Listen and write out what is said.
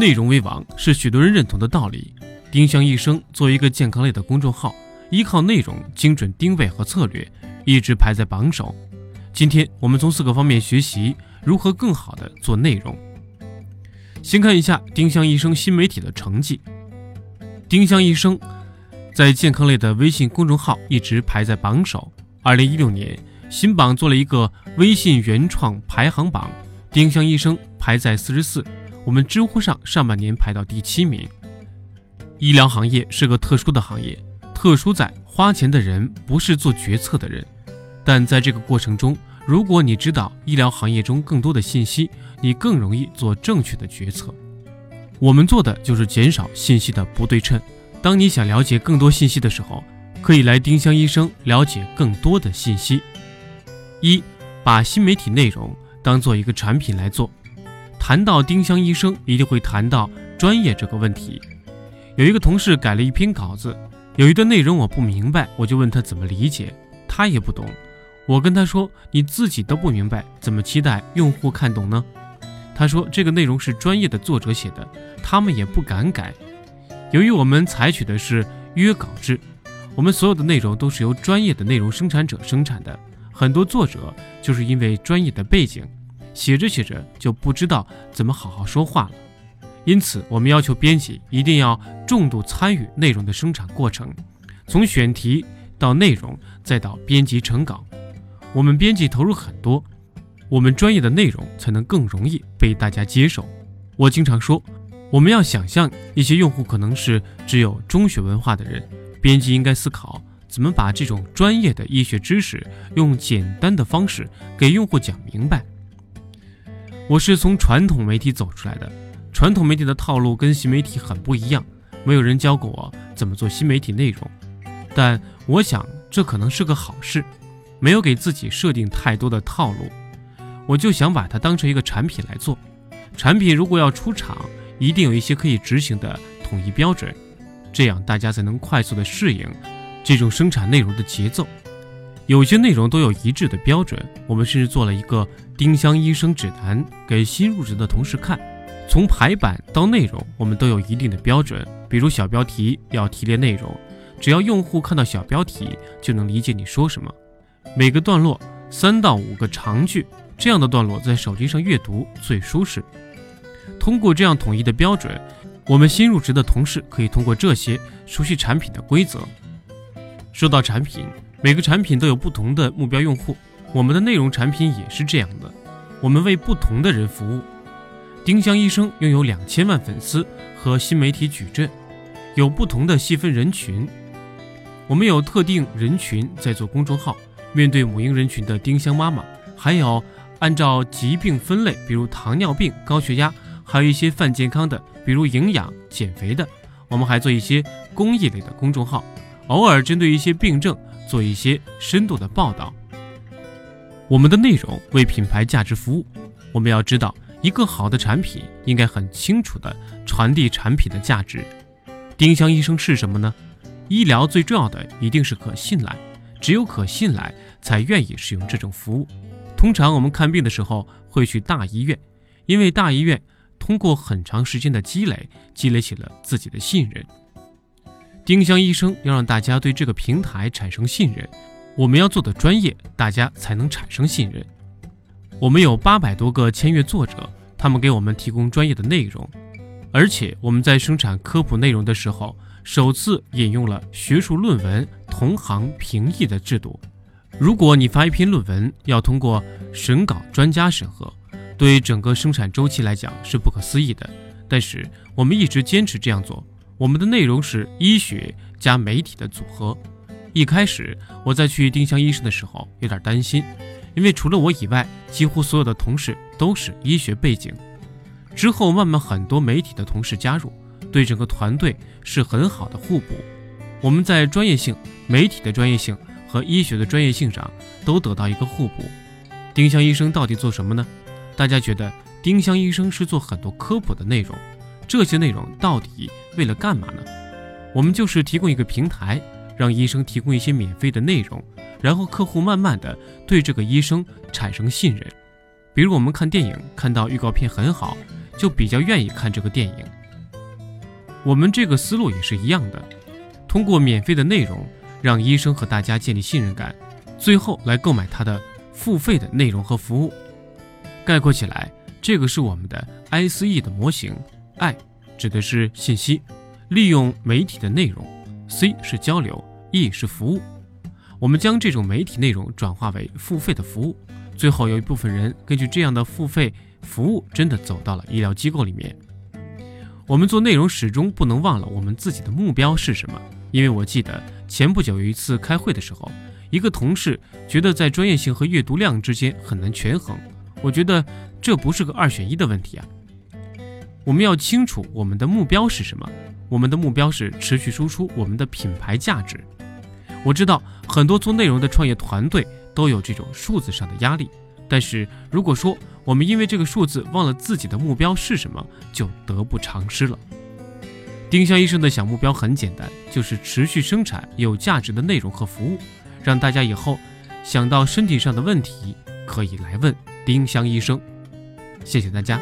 内容为王是许多人认同的道理。丁香医生作为一个健康类的公众号，依靠内容精准定位和策略，一直排在榜首。今天我们从四个方面学习如何更好的做内容。先看一下丁香医生新媒体的成绩。丁香医生在健康类的微信公众号一直排在榜首。二零一六年，新榜做了一个微信原创排行榜，丁香医生排在四十四。我们知乎上上半年排到第七名。医疗行业是个特殊的行业，特殊在花钱的人不是做决策的人，但在这个过程中，如果你知道医疗行业中更多的信息，你更容易做正确的决策。我们做的就是减少信息的不对称。当你想了解更多信息的时候，可以来丁香医生了解更多的信息。一，把新媒体内容当做一个产品来做。谈到丁香医生，一定会谈到专业这个问题。有一个同事改了一篇稿子，有一段内容我不明白，我就问他怎么理解，他也不懂。我跟他说：“你自己都不明白，怎么期待用户看懂呢？”他说：“这个内容是专业的作者写的，他们也不敢改。由于我们采取的是约稿制，我们所有的内容都是由专业的内容生产者生产的。很多作者就是因为专业的背景，写着写着就不知道怎么好好说话了。因此，我们要求编辑一定要重度参与内容的生产过程，从选题到内容，再到编辑成稿，我们编辑投入很多。”我们专业的内容才能更容易被大家接受。我经常说，我们要想象一些用户可能是只有中学文化的人，编辑应该思考怎么把这种专业的医学知识用简单的方式给用户讲明白。我是从传统媒体走出来的，传统媒体的套路跟新媒体很不一样，没有人教过我怎么做新媒体内容。但我想这可能是个好事，没有给自己设定太多的套路。我就想把它当成一个产品来做，产品如果要出厂，一定有一些可以执行的统一标准，这样大家才能快速的适应这种生产内容的节奏。有些内容都有一致的标准，我们甚至做了一个丁香医生指南给新入职的同事看，从排版到内容，我们都有一定的标准。比如小标题要提炼内容，只要用户看到小标题就能理解你说什么。每个段落三到五个长句。这样的段落在手机上阅读最舒适。通过这样统一的标准，我们新入职的同事可以通过这些熟悉产品的规则。说到产品，每个产品都有不同的目标用户，我们的内容产品也是这样的。我们为不同的人服务。丁香医生拥有两千万粉丝和新媒体矩阵，有不同的细分人群。我们有特定人群在做公众号，面对母婴人群的丁香妈妈，还有。按照疾病分类，比如糖尿病、高血压，还有一些泛健康的，比如营养、减肥的。我们还做一些公益类的公众号，偶尔针对一些病症做一些深度的报道。我们的内容为品牌价值服务。我们要知道，一个好的产品应该很清楚地传递产品的价值。丁香医生是什么呢？医疗最重要的一定是可信赖，只有可信赖，才愿意使用这种服务。通常我们看病的时候会去大医院，因为大医院通过很长时间的积累，积累起了自己的信任。丁香医生要让大家对这个平台产生信任，我们要做的专业，大家才能产生信任。我们有八百多个签约作者，他们给我们提供专业的内容，而且我们在生产科普内容的时候，首次引用了学术论文同行评议的制度。如果你发一篇论文要通过审稿专家审核，对整个生产周期来讲是不可思议的。但是我们一直坚持这样做。我们的内容是医学加媒体的组合。一开始我在去丁香医生的时候有点担心，因为除了我以外，几乎所有的同事都是医学背景。之后慢慢很多媒体的同事加入，对整个团队是很好的互补。我们在专业性、媒体的专业性。和医学的专业性上都得到一个互补。丁香医生到底做什么呢？大家觉得丁香医生是做很多科普的内容，这些内容到底为了干嘛呢？我们就是提供一个平台，让医生提供一些免费的内容，然后客户慢慢的对这个医生产生信任。比如我们看电影看到预告片很好，就比较愿意看这个电影。我们这个思路也是一样的，通过免费的内容让医生和大家建立信任感，最后来购买他的付费的内容和服务。概括起来，这个是我们的 I C E 的模型，I 指的是信息，利用媒体的内容；C 是交流，E 是服务。我们将这种媒体内容转化为付费的服务，最后有一部分人根据这样的付费服务，真的走到了医疗机构里面。我们做内容始终不能忘了我们自己的目标是什么，因为我记得前不久有一次开会的时候，一个同事觉得在专业性和阅读量之间很难权衡。我觉得这不是个二选一的问题啊。我们要清楚我们的目标是什么，我们的目标是持续输出我们的品牌价值。我知道很多做内容的创业团队都有这种数字上的压力。但是如果说我们因为这个数字忘了自己的目标是什么，就得不偿失了。丁香医生的小目标很简单，就是持续生产有价值的内容和服务，让大家以后想到身体上的问题可以来问丁香医生。谢谢大家。